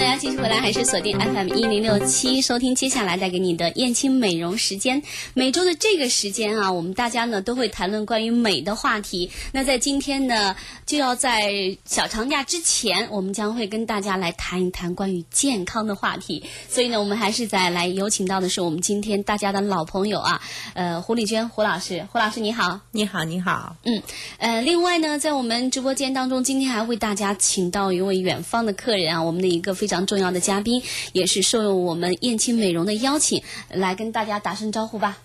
大家继续回来，还是锁定 FM 一零六七收听接下来带给你的燕青美容时间。每周的这个时间啊，我们大家呢都会谈论关于美的话题。那在今天呢，就要在小长假之前，我们将会跟大家来谈一谈关于健康的话题。所以呢，我们还是再来有请到的是我们今天大家的老朋友啊，呃，胡丽娟胡老师，胡老师你好。你好，你好。嗯，呃，另外呢，在我们直播间当中，今天还为大家请到一位远方的客人啊，我们的一个非常重要的嘉宾，也是受我们燕青美容的邀请，来跟大家打声招呼吧。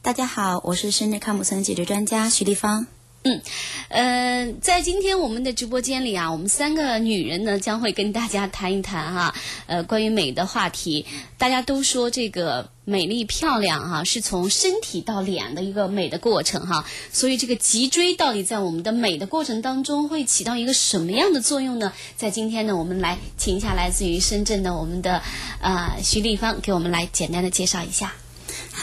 大家好，我是深圳康普森解决专家徐丽芳。嗯，呃，在今天我们的直播间里啊，我们三个女人呢将会跟大家谈一谈哈，呃，关于美的话题。大家都说这个美丽漂亮哈，是从身体到脸的一个美的过程哈，所以这个脊椎到底在我们的美的过程当中会起到一个什么样的作用呢？在今天呢，我们来请一下来自于深圳的我们的呃徐丽芳，给我们来简单的介绍一下。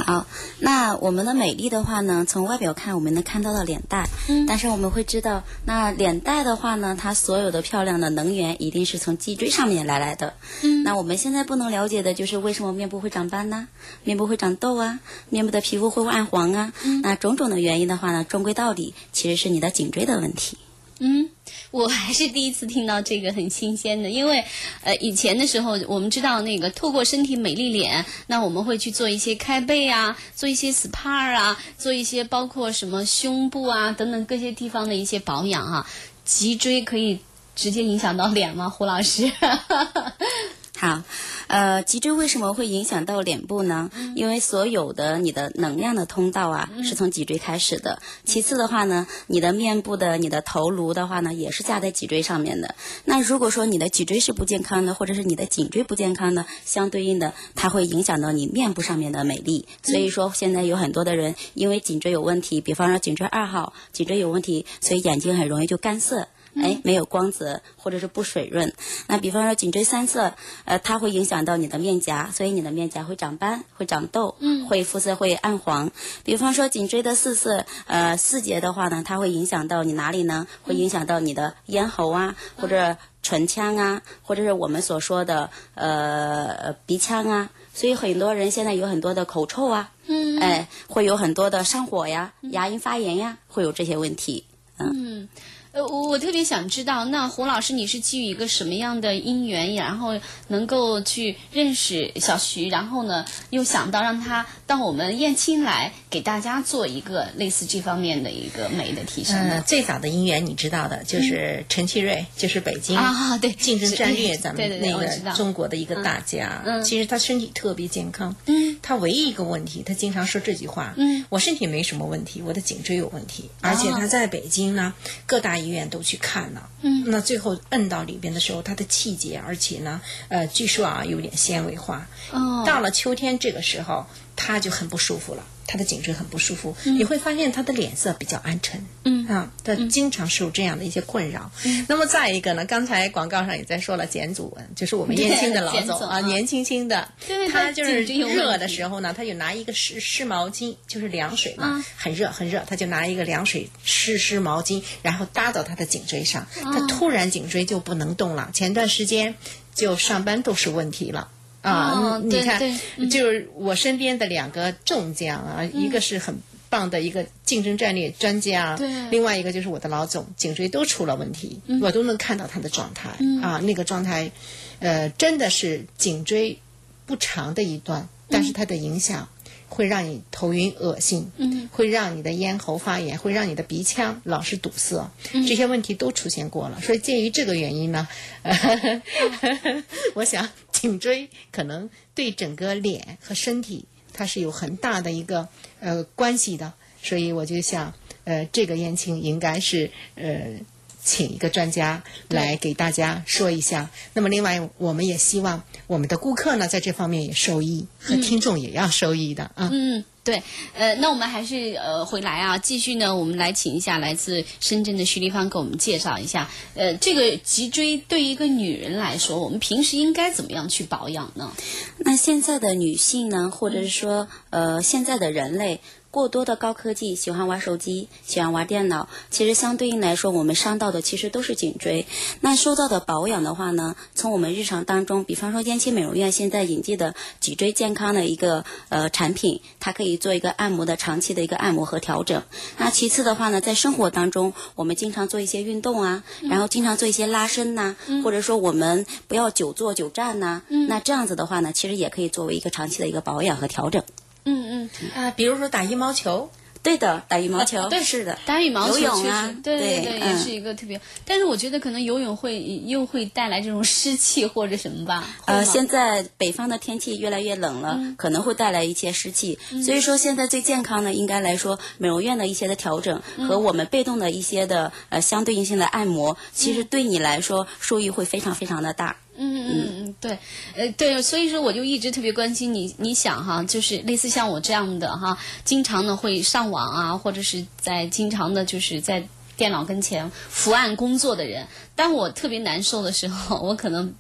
好，那我们的美丽的话呢，从外表看，我们能看到的脸蛋，嗯，但是我们会知道，那脸蛋的话呢，它所有的漂亮的能源一定是从脊椎上面来来的，嗯，那我们现在不能了解的就是为什么面部会长斑呢？面部会长痘啊？面部的皮肤会暗黄啊？嗯，那种种的原因的话呢，终归到底其实是你的颈椎的问题。嗯，我还是第一次听到这个很新鲜的，因为呃以前的时候我们知道那个透过身体美丽脸，那我们会去做一些开背啊，做一些 SPA 啊，做一些包括什么胸部啊等等各些地方的一些保养啊，脊椎可以直接影响到脸吗？胡老师？好，呃，脊椎为什么会影响到脸部呢？因为所有的你的能量的通道啊，是从脊椎开始的。其次的话呢，你的面部的你的头颅的话呢，也是架在脊椎上面的。那如果说你的脊椎是不健康的，或者是你的颈椎不健康的，相对应的，它会影响到你面部上面的美丽。所以说，现在有很多的人因为颈椎有问题，比方说颈椎二号，颈椎有问题，所以眼睛很容易就干涩。哎，没有光泽，或者是不水润。那比方说颈椎三侧，呃，它会影响到你的面颊，所以你的面颊会长斑，会长痘，嗯，会肤色会暗黄。比方说颈椎的四色，呃，四节的话呢，它会影响到你哪里呢？会影响到你的咽喉啊，或者唇腔啊，或者是我们所说的呃鼻腔啊。所以很多人现在有很多的口臭啊，嗯，哎，会有很多的上火呀、牙龈发炎呀，会有这些问题，嗯。呃，我我特别想知道，那胡老师你是基于一个什么样的因缘，然后能够去认识小徐，然后呢又想到让他到我们燕青来给大家做一个类似这方面的一个美的提升呢？最早的因缘你知道的，就是陈其瑞，就是北京啊，对，竞争战略咱们那个中国的一个大家，嗯，其实他身体特别健康，嗯，他唯一一个问题，他经常说这句话，嗯，我身体没什么问题，我的颈椎有问题，而且他在北京呢各大。医院都去看了，嗯，那最后摁到里边的时候，它的气节，而且呢，呃，据说啊，有点纤维化。哦，到了秋天这个时候，它就很不舒服了。他的颈椎很不舒服，你会发现他的脸色比较暗沉，嗯。啊，他经常受这样的一些困扰。那么再一个呢，刚才广告上也在说了，简祖文就是我们燕青的老总啊，年轻轻的，他就是热的时候呢，他就拿一个湿湿毛巾，就是凉水嘛，很热很热，他就拿一个凉水湿湿毛巾，然后搭到他的颈椎上，他突然颈椎就不能动了，前段时间就上班都是问题了。啊，你看，就是我身边的两个众将啊，一个是很棒的一个竞争战略专家，另外一个就是我的老总，颈椎都出了问题，我都能看到他的状态啊，那个状态，呃，真的是颈椎不长的一段，但是它的影响会让你头晕恶心，会让你的咽喉发炎，会让你的鼻腔老是堵塞，这些问题都出现过了。所以鉴于这个原因呢，我想。颈椎 可能对整个脸和身体它是有很大的一个呃关系的，所以我就想，呃，这个燕青应该是呃。请一个专家来给大家说一下。那么，另外，我们也希望我们的顾客呢，在这方面也受益，和听众也要受益的啊。嗯，对。呃，那我们还是呃回来啊，继续呢，我们来请一下来自深圳的徐丽芳给我们介绍一下。呃，这个脊椎对于一个女人来说，我们平时应该怎么样去保养呢？那现在的女性呢，或者是说呃，现在的人类。过多的高科技，喜欢玩手机，喜欢玩电脑，其实相对应来说，我们伤到的其实都是颈椎。那说到的保养的话呢，从我们日常当中，比方说燕青美容院现在引进的脊椎健康的一个呃产品，它可以做一个按摩的长期的一个按摩和调整。那其次的话呢，在生活当中，我们经常做一些运动啊，然后经常做一些拉伸呐，或者说我们不要久坐久站呐，那这样子的话呢，其实也可以作为一个长期的一个保养和调整。嗯嗯啊，比如说打羽毛球，对的，打羽毛球，对，是的，打羽毛球，游泳啊，对对对，也是一个特别。但是我觉得可能游泳会又会带来这种湿气或者什么吧。呃，现在北方的天气越来越冷了，可能会带来一些湿气。所以说，现在最健康的应该来说，美容院的一些的调整和我们被动的一些的呃相对应性的按摩，其实对你来说受益会非常非常的大。嗯嗯嗯，对，呃对，所以说我就一直特别关心你。你想哈，就是类似像我这样的哈，经常呢会上网啊，或者是在经常的就是在电脑跟前伏案工作的人，当我特别难受的时候，我可能。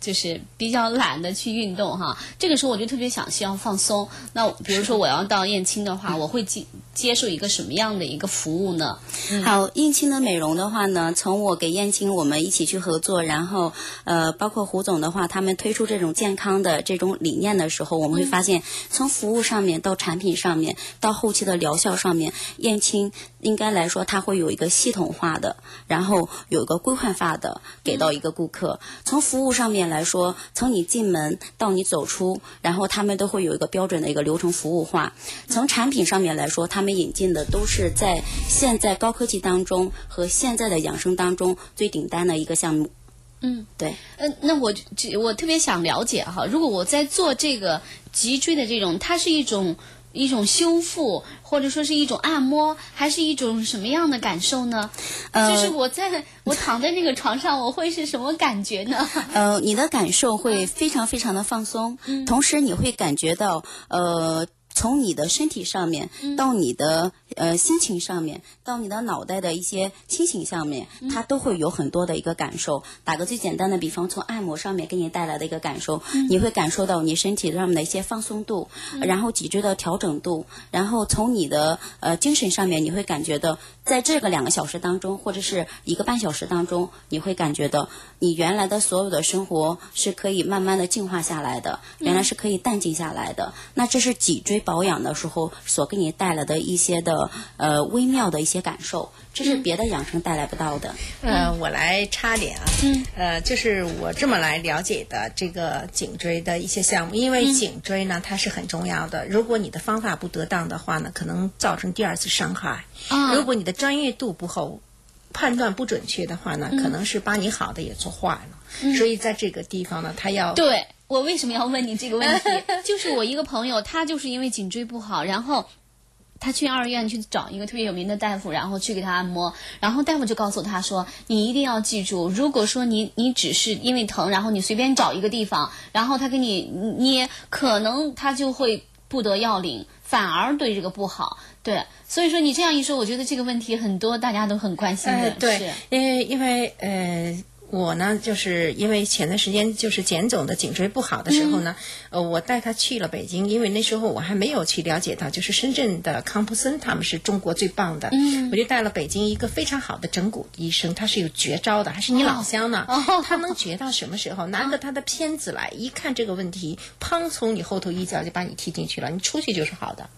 就是比较懒得去运动哈，这个时候我就特别想需要放松。那比如说我要到燕青的话，我会接接受一个什么样的一个服务呢？好，燕青的美容的话呢，从我给燕青我们一起去合作，然后呃，包括胡总的话，他们推出这种健康的这种理念的时候，我们会发现，从服务上面到产品上面到后期的疗效上面，燕青应该来说它会有一个系统化的，然后有一个规范化的给到一个顾客。从服务上。上面来说，从你进门到你走出，然后他们都会有一个标准的一个流程服务化。从产品上面来说，他们引进的都是在现在高科技当中和现在的养生当中最顶端的一个项目。嗯，对。嗯，那我我特别想了解哈，如果我在做这个脊椎的这种，它是一种。一种修复，或者说是一种按摩，还是一种什么样的感受呢？就是我在我躺在那个床上，我会是什么感觉呢？呃，你的感受会非常非常的放松，同时你会感觉到呃。从你的身体上面到你的呃心情上面，到你的脑袋的一些清醒上面，它都会有很多的一个感受。打个最简单的比方，从按摩上面给你带来的一个感受，你会感受到你身体上面的一些放松度，然后脊椎的调整度，然后从你的呃精神上面，你会感觉到在这个两个小时当中，或者是一个半小时当中，你会感觉到你原来的所有的生活是可以慢慢的净化下来的，原来是可以淡静下来的。那这是脊椎。保养的时候所给你带来的一些的呃微妙的一些感受，这是别的养生带来不到的。呃，我来插点啊，呃，就是我这么来了解的这个颈椎的一些项目，因为颈椎呢它是很重要的，如果你的方法不得当的话呢，可能造成第二次伤害。啊，如果你的专业度不够，判断不准确的话呢，可能是把你好的也做坏了。所以在这个地方呢，他要对。我为什么要问你这个问题？就是我一个朋友，他就是因为颈椎不好，然后他去二院去找一个特别有名的大夫，然后去给他按摩，然后大夫就告诉他说：“你一定要记住，如果说你你只是因为疼，然后你随便找一个地方，然后他给你捏，可能他就会不得要领，反而对这个不好。对，所以说你这样一说，我觉得这个问题很多大家都很关心的。对，因为因为呃。我呢，就是因为前段时间就是简总的颈椎不好的时候呢，呃，我带他去了北京，因为那时候我还没有去了解到，就是深圳的康普森他们是中国最棒的，我就带了北京一个非常好的整骨医生，他是有绝招的，还是你老乡呢，他能绝到什么时候？拿着他的片子来一看这个问题，砰，从你后头一脚就把你踢进去了，你出去就是好的。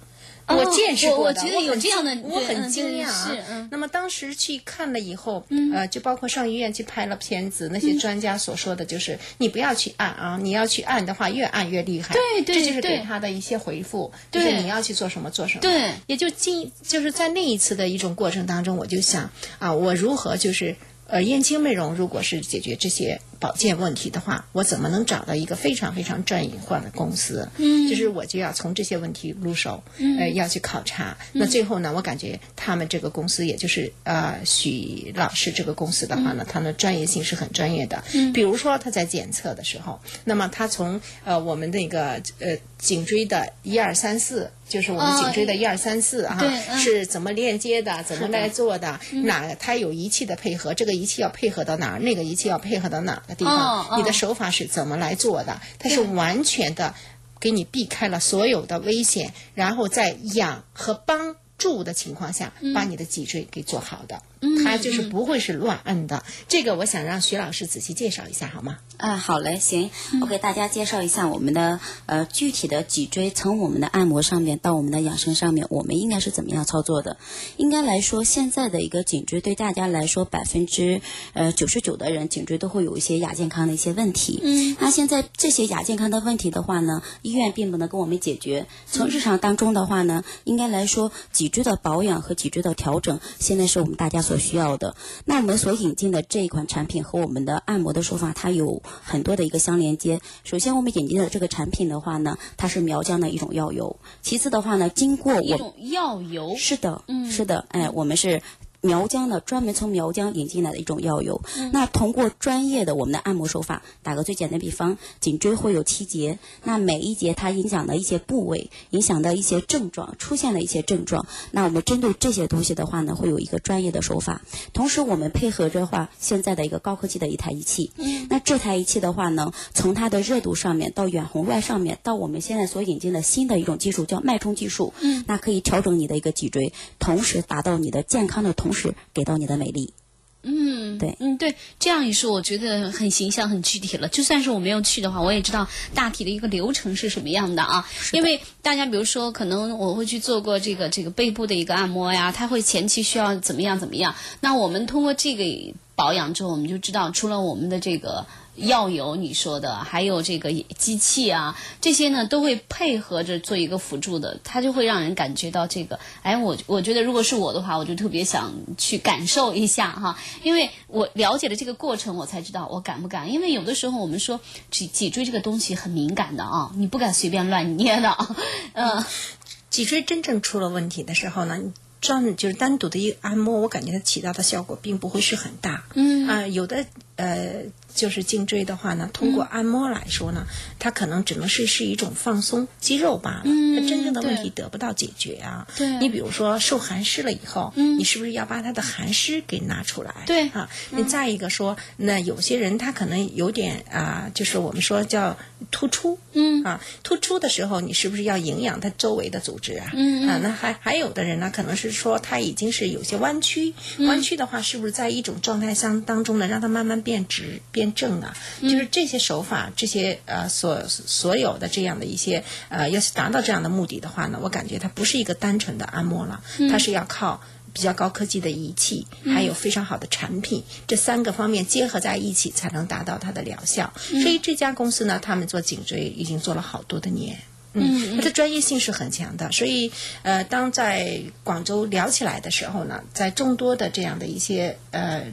我见识过的，我觉得有这样的，我很惊讶啊。那么当时去看了以后，呃，就包括上医院去拍了片子，那些专家所说的就是，你不要去按啊，你要去按的话，越按越厉害。对对对，这就是给他的一些回复，就是你要去做什么做什么。对，也就进就是在那一次的一种过程当中，我就想啊，我如何就是呃燕青美容，如果是解决这些保健问题的话，我怎么能找到一个非常非常专业化的公司？嗯，就是我就要从这些问题入手，呃，要去考察。那最后呢，我感觉他们这个公司，也就是呃许老师这个公司的话呢，他的专业性是很专业的。嗯，比如说他在检测的时候，那么他从呃我们那个呃颈椎的一二三四。就是我们颈椎的一二三四哈，是怎么链接的？怎么来做的？哪它有仪器的配合？这个仪器要配合到哪儿？那个仪器要配合到哪个地方？你的手法是怎么来做的？它是完全的给你避开了所有的危险，然后在养和帮助的情况下，把你的脊椎给做好的。它就是不会是乱摁的。这个我想让徐老师仔细介绍一下，好吗？啊，好嘞，行，我给大家介绍一下我们的呃具体的脊椎，从我们的按摩上面到我们的养生上面，我们应该是怎么样操作的？应该来说，现在的一个颈椎对大家来说，百分之呃九十九的人颈椎都会有一些亚健康的一些问题。嗯，那现在这些亚健康的问题的话呢，医院并不能给我们解决。从日常当中的话呢，应该来说，脊椎的保养和脊椎的调整，现在是我们大家所需要的。那我们所引进的这一款产品和我们的按摩的手法，它有。很多的一个相连接。首先，我们引进的这个产品的话呢，它是苗疆的一种药油。其次的话呢，经过我一种药油，是的，嗯，是的，哎，我们是。苗疆呢专门从苗疆引进来的一种药油，那通过专业的我们的按摩手法，打个最简单的比方，颈椎会有七节，那每一节它影响的一些部位，影响的一些症状，出现了一些症状，那我们针对这些东西的话呢，会有一个专业的手法，同时我们配合着话现在的一个高科技的一台仪器，那这台仪器的话呢，从它的热度上面到远红外上面，到我们现在所引进的新的一种技术叫脉冲技术，那可以调整你的一个脊椎，同时达到你的健康的同。同时给到你的美丽，嗯，对，嗯，对，这样一说，我觉得很形象、很具体了。就算是我没有去的话，我也知道大体的一个流程是什么样的啊。因为大家比如说，可能我会去做过这个这个背部的一个按摩呀，它会前期需要怎么样怎么样。那我们通过这个保养之后，我们就知道，除了我们的这个。药油，你说的，还有这个机器啊，这些呢都会配合着做一个辅助的，它就会让人感觉到这个，哎，我我觉得如果是我的话，我就特别想去感受一下哈，因为我了解了这个过程，我才知道我敢不敢，因为有的时候我们说脊脊椎这个东西很敏感的啊，你不敢随便乱捏的，嗯，脊椎真正出了问题的时候呢，专就是单独的一个按摩，我感觉它起到的效果并不会是很大，嗯。啊，有的呃。就是颈椎的话呢，通过按摩来说呢，它可能只能是是一种放松肌肉罢了，它真正的问题得不到解决啊。对，你比如说受寒湿了以后，你是不是要把它的寒湿给拿出来？对。啊，你再一个说，那有些人他可能有点啊，就是我们说叫突出，嗯。啊，突出的时候，你是不是要营养它周围的组织啊？嗯啊，那还还有的人呢，可能是说他已经是有些弯曲，弯曲的话，是不是在一种状态相当中呢，让它慢慢变直变。正啊，就是这些手法，这些呃所所有的这样的一些呃，要是达到这样的目的的话呢，我感觉它不是一个单纯的按摩了，它是要靠比较高科技的仪器，还有非常好的产品，这三个方面结合在一起，才能达到它的疗效。所以这家公司呢，他们做颈椎已经做了好多的年，嗯，它的专业性是很强的。所以呃，当在广州聊起来的时候呢，在众多的这样的一些呃。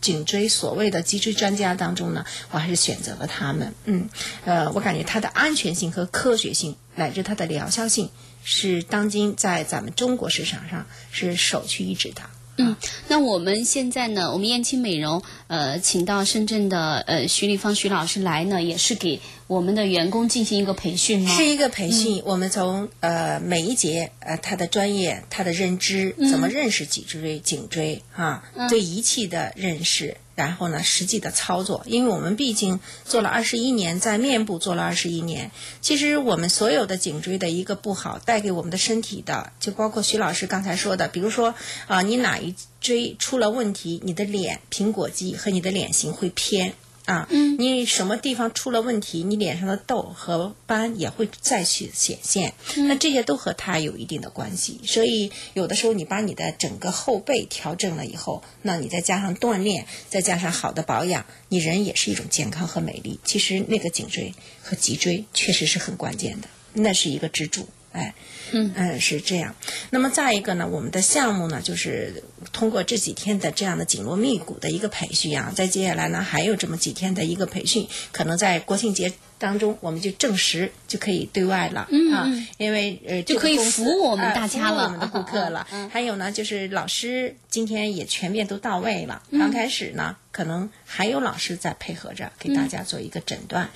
颈椎所谓的脊椎专家当中呢，我还是选择了他们。嗯，呃，我感觉它的安全性和科学性，乃至它的疗效性，是当今在咱们中国市场上是首屈一指的。嗯，那我们现在呢，我们燕青美容呃，请到深圳的呃徐丽芳徐老师来呢，也是给我们的员工进行一个培训吗？是一个培训，我们从呃每一节呃他的专业、他的认知，怎么认识脊椎、颈椎啊，对仪器的认识。然后呢，实际的操作，因为我们毕竟做了二十一年，在面部做了二十一年，其实我们所有的颈椎的一个不好，带给我们的身体的，就包括徐老师刚才说的，比如说啊，你哪一椎出了问题，你的脸苹果肌和你的脸型会偏。啊，你什么地方出了问题，你脸上的痘和斑也会再去显现，那这些都和它有一定的关系。所以有的时候你把你的整个后背调整了以后，那你再加上锻炼，再加上好的保养，你人也是一种健康和美丽。其实那个颈椎和脊椎确实是很关键的，那是一个支柱。哎，嗯嗯，是这样。那么再一个呢，我们的项目呢，就是通过这几天的这样的紧锣密鼓的一个培训啊，在接下来呢还有这么几天的一个培训，可能在国庆节。当中，我们就证实就可以对外了啊，因为呃就可以服务我们大家了，我们的顾客了。还有呢，就是老师今天也全面都到位了。刚开始呢，可能还有老师在配合着给大家做一个诊断，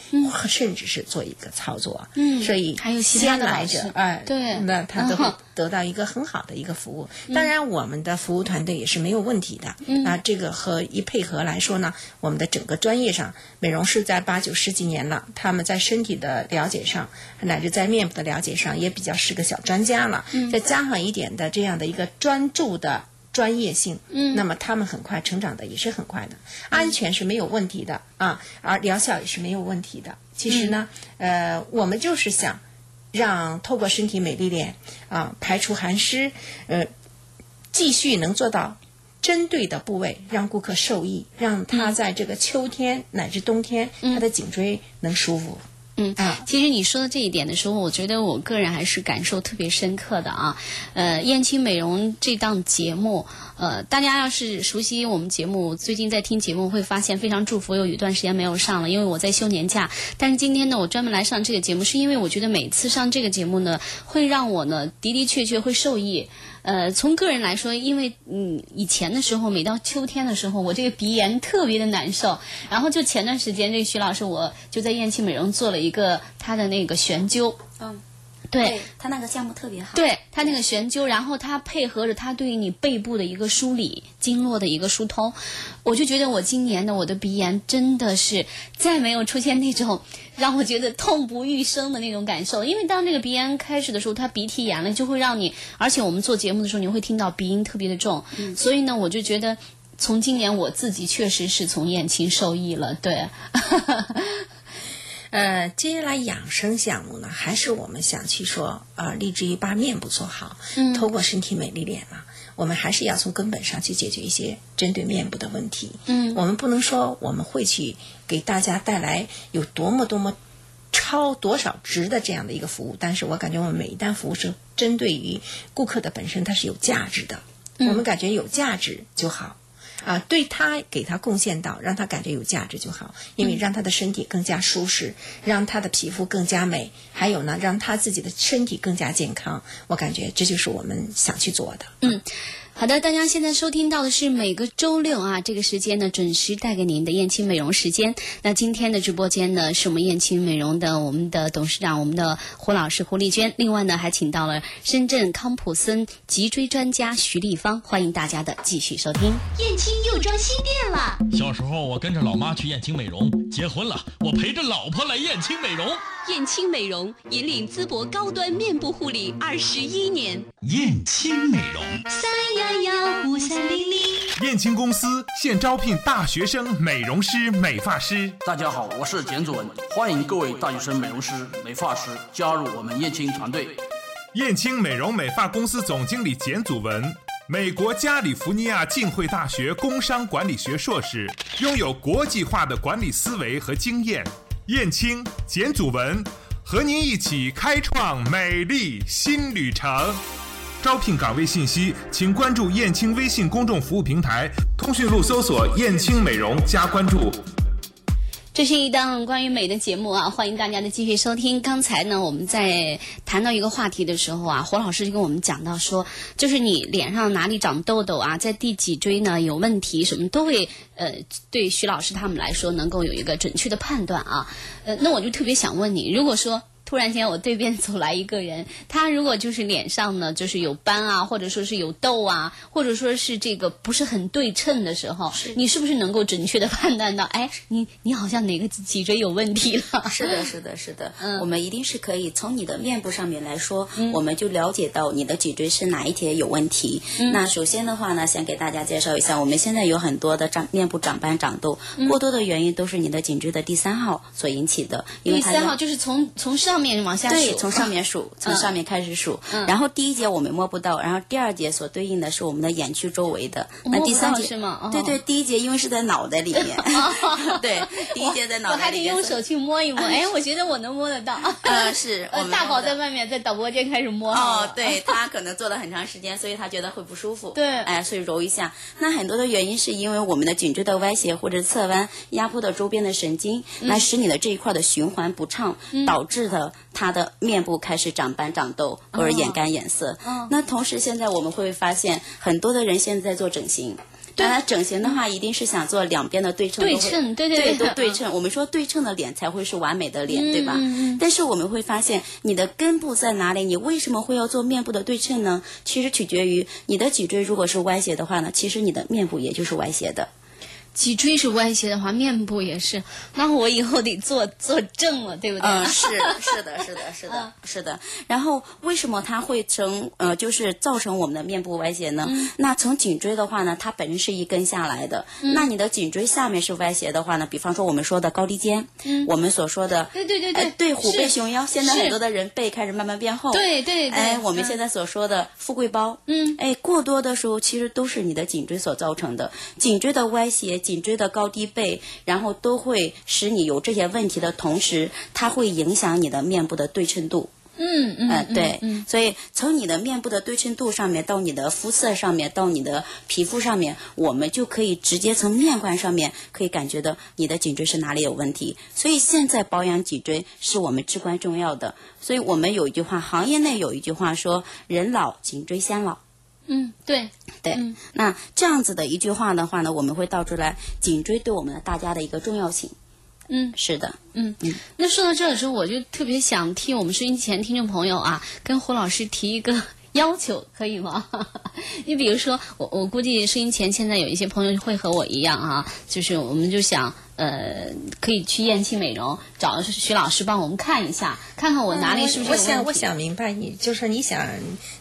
甚至是做一个操作。嗯，所以还有先来者，哎，对，那他都会得到一个很好的一个服务。当然，我们的服务团队也是没有问题的。啊，这个和一配合来说呢，我们的整个专业上，美容师在八九十几年了，他。们在身体的了解上，乃至在面部的了解上，也比较是个小专家了。再加上一点的这样的一个专注的专业性，那么他们很快成长的也是很快的，安全是没有问题的啊，而疗效也是没有问题的。其实呢，呃，我们就是想让透过身体美丽脸啊，排除寒湿，呃，继续能做到。针对的部位，让顾客受益，让他在这个秋天乃至冬天，他的颈椎能舒服。嗯啊，其实你说的这一点的时候，我觉得我个人还是感受特别深刻的啊。呃，燕青美容这档节目，呃，大家要是熟悉我们节目，最近在听节目会发现非常祝福，有一段时间没有上了，因为我在休年假。但是今天呢，我专门来上这个节目，是因为我觉得每次上这个节目呢，会让我呢的的确确会受益。呃，从个人来说，因为嗯，以前的时候，每到秋天的时候，我这个鼻炎特别的难受。然后就前段时间，这徐老师我就在燕青美容做了一个他的那个悬灸。嗯。对他那个项目特别好，对他那个悬灸，然后它配合着它对于你背部的一个梳理、经络的一个疏通，我就觉得我今年的我的鼻炎真的是再没有出现那种让我觉得痛不欲生的那种感受。因为当这个鼻炎开始的时候，它鼻涕炎了，就会让你，而且我们做节目的时候，你会听到鼻音特别的重，所以呢，我就觉得从今年我自己确实是从燕青受益了，对。呃，接下来养生项目呢，还是我们想去说，呃，立志于把面部做好，嗯，透过身体美丽脸嘛，我们还是要从根本上去解决一些针对面部的问题，嗯，我们不能说我们会去给大家带来有多么多么超多少值的这样的一个服务，但是我感觉我们每一单服务是针对于顾客的本身，它是有价值的，我们感觉有价值就好。啊，对他给他贡献到，让他感觉有价值就好，因为让他的身体更加舒适，让他的皮肤更加美，还有呢，让他自己的身体更加健康。我感觉这就是我们想去做的。嗯。好的，大家现在收听到的是每个周六啊这个时间呢准时带给您的燕青美容时间。那今天的直播间呢是我们燕青美容的我们的董事长我们的胡老师胡丽娟，另外呢还请到了深圳康普森脊椎专家徐丽芳，欢迎大家的继续收听。燕青又装新店了。小时候我跟着老妈去燕青美容，结婚了我陪着老婆来燕青美容。燕青美容引领淄博高端面部护理二十一年。燕青美容，三幺幺五三零零。燕青公司现招聘大学生美容师、美发师。大家好，我是简祖文，欢迎各位大学生美容师、美发师加入我们燕青团队。燕青美容美发公司总经理简祖文，美国加利福尼亚浸会大学工商管理学硕士，拥有国际化的管理思维和经验。燕青、简祖文和您一起开创美丽新旅程。招聘岗位信息，请关注燕青微信公众服务平台，通讯录搜索“燕青美容”加关注。这是一档关于美的节目啊，欢迎大家的继续收听。刚才呢，我们在谈到一个话题的时候啊，胡老师就跟我们讲到说，就是你脸上哪里长痘痘啊，在第几椎呢有问题，什么都会呃，对徐老师他们来说能够有一个准确的判断啊。呃，那我就特别想问你，如果说。突然间，我对面走来一个人，他如果就是脸上呢，就是有斑啊，或者说是有痘啊，或者说是这个不是很对称的时候，你是不是能够准确的判断到，哎，你你好像哪个脊椎有问题了？是的，是的，是的，嗯，我们一定是可以从你的面部上面来说，嗯，我们就了解到你的脊椎是哪一节有问题。嗯，那首先的话呢，先给大家介绍一下，我们现在有很多的长面部长斑、长痘，过多的原因都是你的颈椎的第三号所引起的。第三号就是从从上。面往下数，对，从上面数，从上面开始数。然后第一节我们摸不到，然后第二节所对应的是我们的眼区周围的。那第三节是吗？对对，第一节因为是在脑袋里面，对，第一节在脑袋里面。我还得用手去摸一摸，哎，我觉得我能摸得到。呃，是。大宝在外面，在导播间开始摸。哦，对他可能坐了很长时间，所以他觉得会不舒服。对，哎，所以揉一下。那很多的原因是因为我们的颈椎的歪斜或者侧弯压迫到周边的神经，来使你的这一块的循环不畅，导致的他的面部开始长斑、长痘或者眼干眼涩。那同时现在我们会发现，很多的人现在在做整形。当然，整形的话一定是想做两边的对称，对称，对对对，都对称。我们说对称的脸才会是完美的脸，对吧？但是我们会发现，你的根部在哪里？你为什么会要做面部的对称呢？其实取决于你的脊椎如果是歪斜的话呢，其实你的面部也就是歪斜的。脊椎是歪斜的话，面部也是，那我以后得坐坐正了，对不对？嗯，是是的，是的，是的，是的。然后为什么它会成呃，就是造成我们的面部歪斜呢？那从颈椎的话呢，它本身是一根下来的，那你的颈椎下面是歪斜的话呢，比方说我们说的高低肩，我们所说的对对对对对虎背熊腰，现在很多的人背开始慢慢变厚，对对对，哎，我们现在所说的富贵包，嗯，哎，过多的时候其实都是你的颈椎所造成的，颈椎的歪斜。颈椎的高低背，然后都会使你有这些问题的同时，它会影响你的面部的对称度。嗯嗯，对，所以从你的面部的对称度上面，到你的肤色上面，到你的皮肤上面，我们就可以直接从面观上面可以感觉到你的颈椎是哪里有问题。所以现在保养脊椎是我们至关重要的。所以我们有一句话，行业内有一句话说：“人老颈椎先老。”嗯，对对，那这样子的一句话的话呢，我们会道出来颈椎对我们大家的一个重要性。嗯，是的，嗯嗯。那说到这的时候，我就特别想替我们收音机前听众朋友啊，跟胡老师提一个要求，可以吗？你比如说，我我估计收音前现在有一些朋友会和我一样啊，就是我们就想。呃，可以去燕青美容找徐老师帮我们看一下，看看我哪里是不是我想，我想明白，你就是你想，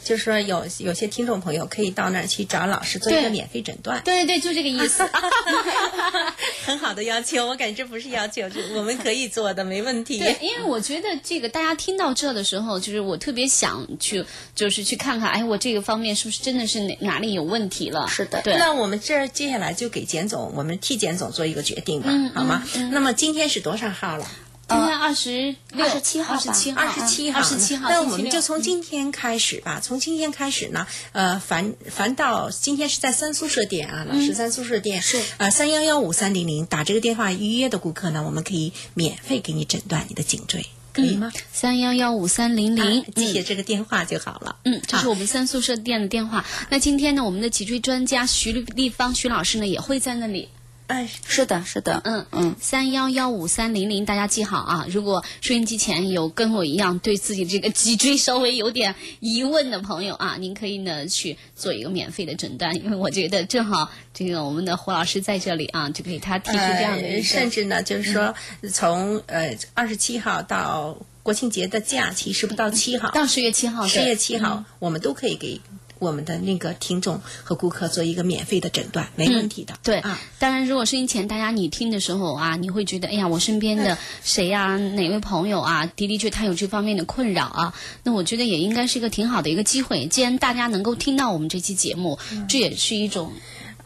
就是说有有些听众朋友可以到那儿去找老师做一个免费诊断。对 对，就这个意思。很好的要求，我感觉这不是要求，我们可以做的，没问题。对，因为我觉得这个大家听到这的时候，就是我特别想去，就是去看看，哎，我这个方面是不是真的是哪哪里有问题了？是的。对。那我们这接下来就给简总，我们替简总做一个决定吧。好吗？那么今天是多少号了？今天二十二十七号，二十七号，二十七号，二十七号。那我们就从今天开始吧。从今天开始呢，呃，凡凡到今天是在三宿舍店啊，老师三宿舍店是呃三幺幺五三零零打这个电话预约的顾客呢，我们可以免费给你诊断你的颈椎，可以吗？三幺幺五三零零，记下这个电话就好了。嗯，这是我们三宿舍店的电话。那今天呢，我们的脊椎专家徐立芳徐老师呢，也会在那里。哎，是的，是的，嗯嗯，三幺幺五三零零，大家记好啊！如果收音机前有跟我一样对自己这个脊椎稍微有点疑问的朋友啊，您可以呢去做一个免费的诊断，因为我觉得正好这个我们的胡老师在这里啊，就给他提出这样的。甚至呢，就是说从呃二十七号到国庆节的假期，是不到七号？到十月七号，十月七号，我们都可以给。我们的那个听众和顾客做一个免费的诊断，没问题的。对啊，当然，如果收音前大家你听的时候啊，你会觉得，哎呀，我身边的谁呀，哪位朋友啊，的的确他有这方面的困扰啊，那我觉得也应该是一个挺好的一个机会。既然大家能够听到我们这期节目，这也是一种。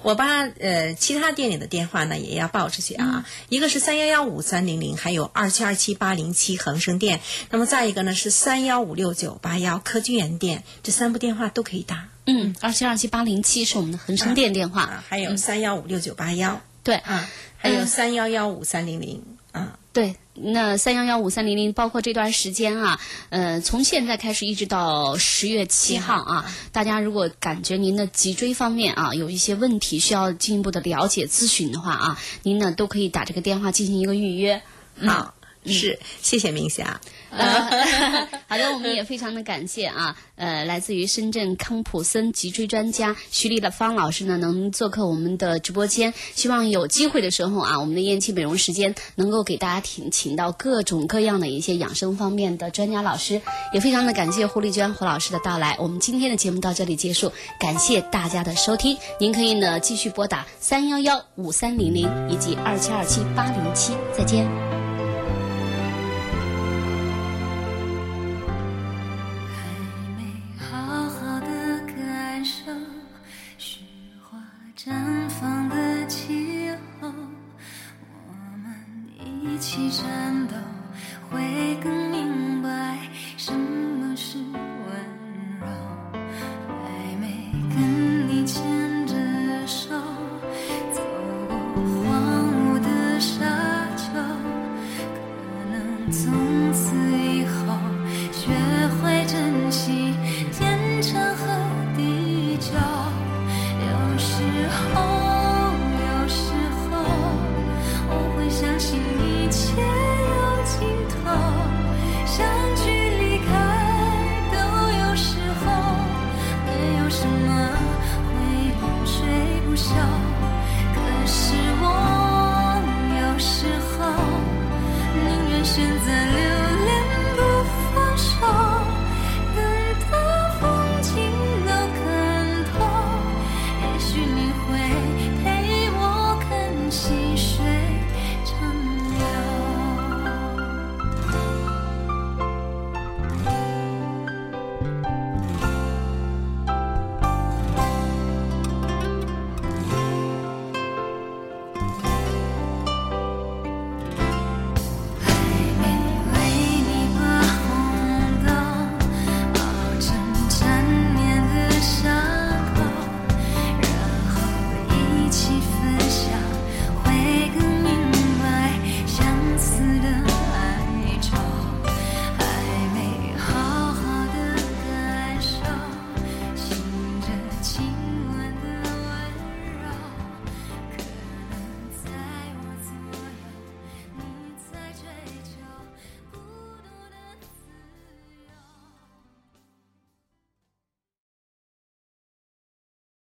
我把呃其他店里的电话呢也要报出去啊，一个是三幺幺五三零零，还有二七二七八零七恒生店，那么再一个呢是三幺五六九八幺科居园店，这三部电话都可以打。嗯，二七二七八零七是我们的恒生店电话，还有三幺五六九八幺，对。啊，还有三幺幺五三零零啊。对，那三幺幺五三零零，包括这段时间啊，呃，从现在开始一直到十月七号啊，大家如果感觉您的脊椎方面啊有一些问题，需要进一步的了解咨询的话啊，您呢都可以打这个电话进行一个预约。好，是，谢谢明霞。好的，我们也非常的感谢啊，呃，来自于深圳康普森脊椎专家徐丽的方老师呢，能做客我们的直播间。希望有机会的时候啊，我们的燕青美容时间能够给大家请请到各种各样的一些养生方面的专家老师。也非常的感谢胡丽娟胡老师的到来。我们今天的节目到这里结束，感谢大家的收听。您可以呢继续拨打三幺幺五三零零以及二七二七八零七，再见。从此